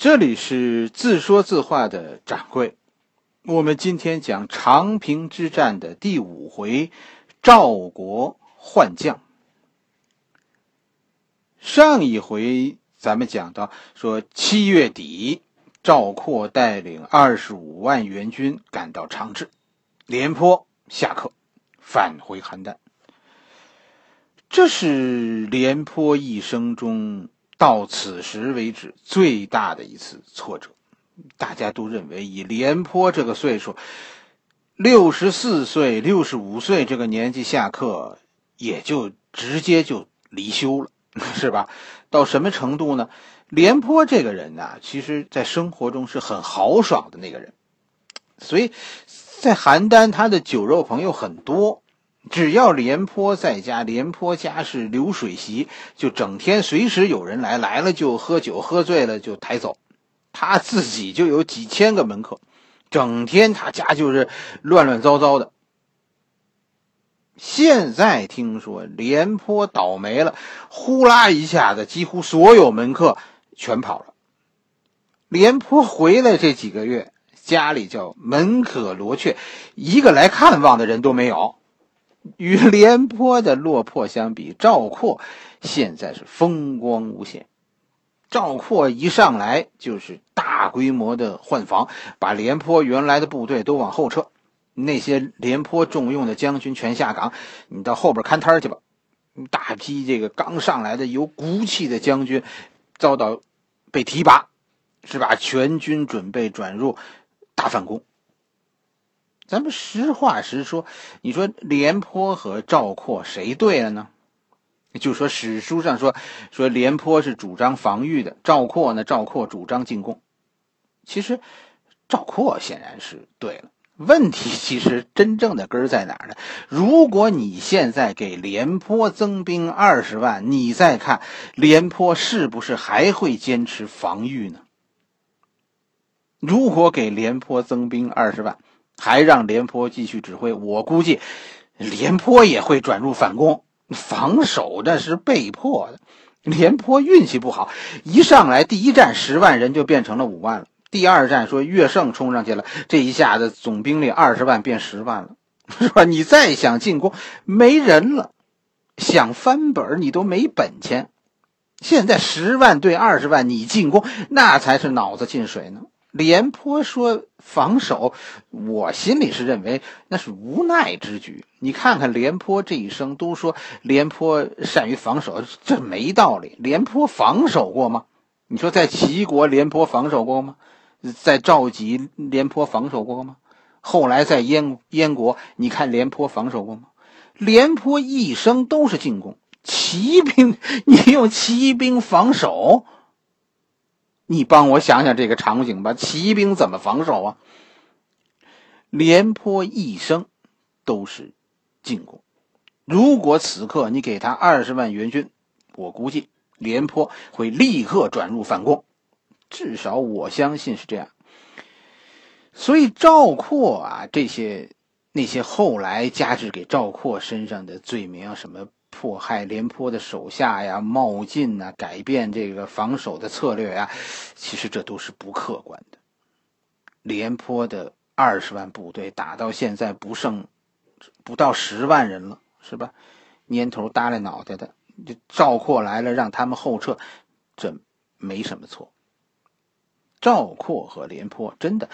这里是自说自话的掌柜，我们今天讲长平之战的第五回，赵国换将。上一回咱们讲到说，七月底，赵括带领二十五万援军赶到长治，廉颇下课，返回邯郸。这是廉颇一生中。到此时为止，最大的一次挫折，大家都认为以廉颇这个岁数，六十四岁、六十五岁这个年纪下课，也就直接就离休了，是吧？到什么程度呢？廉颇这个人呢，其实在生活中是很豪爽的那个人，所以在邯郸，他的酒肉朋友很多。只要廉颇在家，廉颇家是流水席，就整天随时有人来，来了就喝酒，喝醉了就抬走。他自己就有几千个门客，整天他家就是乱乱糟糟的。现在听说廉颇倒霉了，呼啦一下子，几乎所有门客全跑了。廉颇回来这几个月，家里叫门可罗雀，一个来看望的人都没有。与廉颇的落魄相比，赵括现在是风光无限。赵括一上来就是大规模的换防，把廉颇原来的部队都往后撤，那些廉颇重用的将军全下岗，你到后边看摊去吧。大批这个刚上来的有骨气的将军遭到被提拔，是吧？全军准备转入大反攻。咱们实话实说，你说廉颇和赵括谁对了呢？就说史书上说，说廉颇是主张防御的，赵括呢，赵括主张进攻。其实赵括显然是对了。问题其实真正的根在哪儿呢？如果你现在给廉颇增兵二十万，你再看廉颇是不是还会坚持防御呢？如果给廉颇增兵二十万，还让廉颇继续指挥，我估计廉颇也会转入反攻，防守那是被迫的。廉颇运气不好，一上来第一战十万人就变成了五万了。第二战说岳胜冲上去了，这一下子总兵力二十万变十万了，是吧？你再想进攻，没人了；想翻本你都没本钱。现在十万对二十万，你进攻那才是脑子进水呢。廉颇说防守，我心里是认为那是无奈之举。你看看廉颇这一生，都说廉颇善于防守，这没道理。廉颇防守过吗？你说在齐国，廉颇防守过吗？在赵济，廉颇防守过吗？后来在燕燕国，你看廉颇防守过吗？廉颇一生都是进攻，骑兵，你用骑兵防守？你帮我想想这个场景吧，骑兵怎么防守啊？廉颇一生都是进攻，如果此刻你给他二十万援军，我估计廉颇会立刻转入反攻，至少我相信是这样。所以赵括啊，这些那些后来加之给赵括身上的罪名，什么？迫害廉颇的手下呀，冒进呐，改变这个防守的策略呀，其实这都是不客观的。廉颇的二十万部队打到现在不剩不到十万人了，是吧？年头耷拉脑袋的，赵括来了，让他们后撤，这没什么错。赵括和廉颇真的，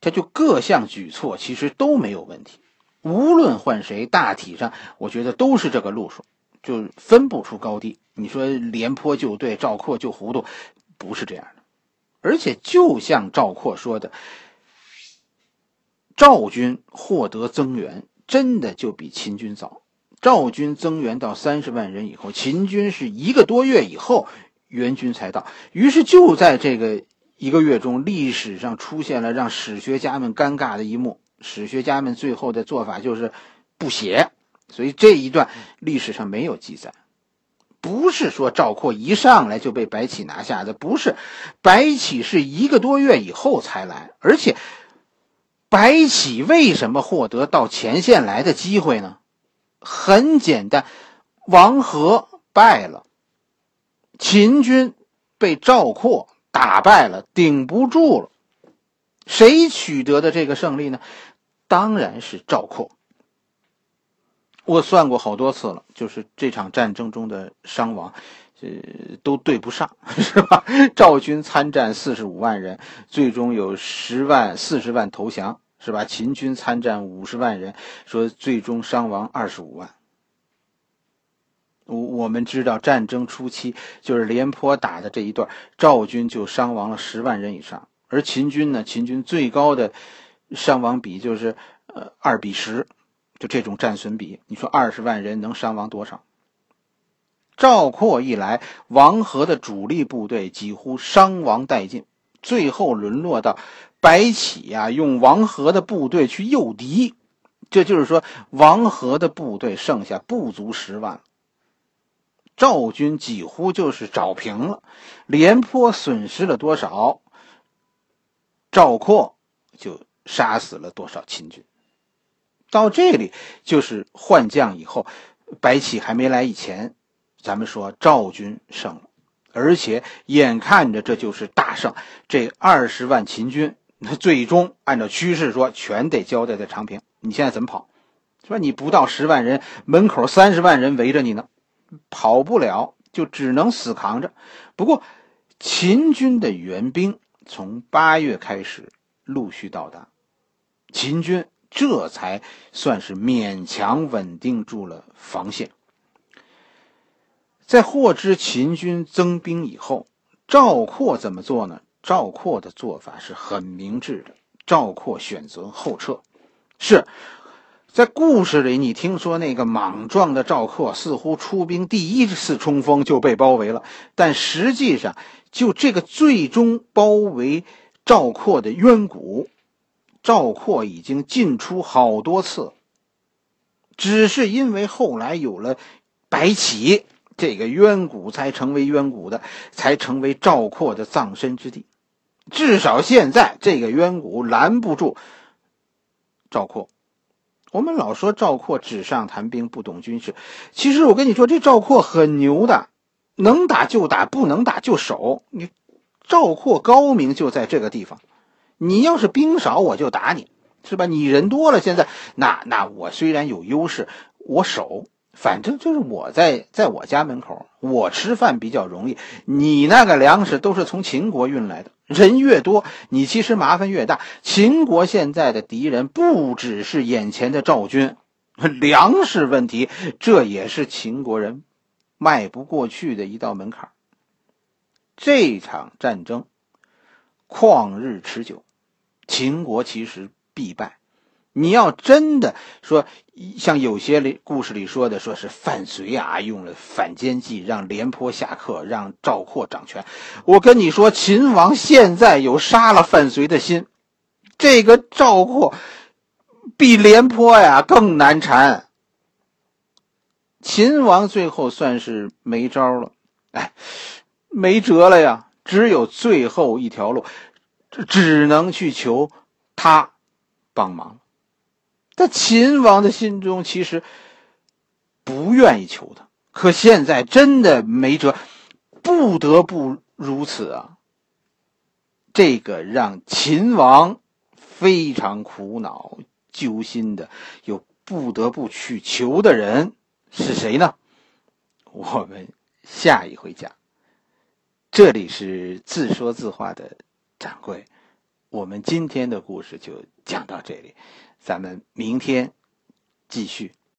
他就各项举措其实都没有问题。无论换谁，大体上我觉得都是这个路数，就分不出高低。你说廉颇就对，赵括就糊涂，不是这样的。而且就像赵括说的，赵军获得增援，真的就比秦军早。赵军增援到三十万人以后，秦军是一个多月以后援军才到。于是就在这个一个月中，历史上出现了让史学家们尴尬的一幕。史学家们最后的做法就是不写，所以这一段历史上没有记载。不是说赵括一上来就被白起拿下的，不是，白起是一个多月以后才来，而且白起为什么获得到前线来的机会呢？很简单，王和败了，秦军被赵括打败了，顶不住了。谁取得的这个胜利呢？当然是赵括。我算过好多次了，就是这场战争中的伤亡，呃，都对不上，是吧？赵军参战四十五万人，最终有十万、四十万投降，是吧？秦军参战五十万人，说最终伤亡二十五万。我我们知道，战争初期就是廉颇打的这一段，赵军就伤亡了十万人以上，而秦军呢，秦军最高的伤亡比就是呃二比十。就这种战损比，你说二十万人能伤亡多少？赵括一来，王和的主力部队几乎伤亡殆尽，最后沦落到白起呀用王和的部队去诱敌，这就是说王和的部队剩下不足十万，赵军几乎就是找平了。廉颇损失了多少，赵括就杀死了多少秦军。到这里就是换将以后，白起还没来以前，咱们说赵军胜了，而且眼看着这就是大胜，这二十万秦军，那最终按照趋势说，全得交代在长平。你现在怎么跑？说你不到十万人，门口三十万人围着你呢，跑不了，就只能死扛着。不过，秦军的援兵从八月开始陆续到达，秦军。这才算是勉强稳定住了防线。在获知秦军增兵以后，赵括怎么做呢？赵括的做法是很明智的。赵括选择后撤。是在故事里，你听说那个莽撞的赵括似乎出兵第一次冲锋就被包围了，但实际上，就这个最终包围赵括的渊谷。赵括已经进出好多次，只是因为后来有了白起，这个渊谷才成为渊谷的，才成为赵括的葬身之地。至少现在，这个渊谷拦不住赵括。我们老说赵括纸上谈兵，不懂军事。其实我跟你说，这赵括很牛的，能打就打，不能打就守。你赵括高明就在这个地方。你要是兵少，我就打你，是吧？你人多了，现在那那我虽然有优势，我守，反正就是我在在我家门口，我吃饭比较容易。你那个粮食都是从秦国运来的，人越多，你其实麻烦越大。秦国现在的敌人不只是眼前的赵军，粮食问题，这也是秦国人迈不过去的一道门槛。这场战争。旷日持久，秦国其实必败。你要真的说，像有些故事里说的，说是范睢啊用了反间计，让廉颇下课，让赵括掌权。我跟你说，秦王现在有杀了范睢的心，这个赵括比廉颇呀更难缠。秦王最后算是没招了，哎，没辙了呀。只有最后一条路，只能去求他帮忙。但秦王的心中其实不愿意求他，可现在真的没辙，不得不如此啊！这个让秦王非常苦恼、揪心的，又不得不去求的人是谁呢？我们下一回讲。这里是自说自话的掌柜，我们今天的故事就讲到这里，咱们明天继续。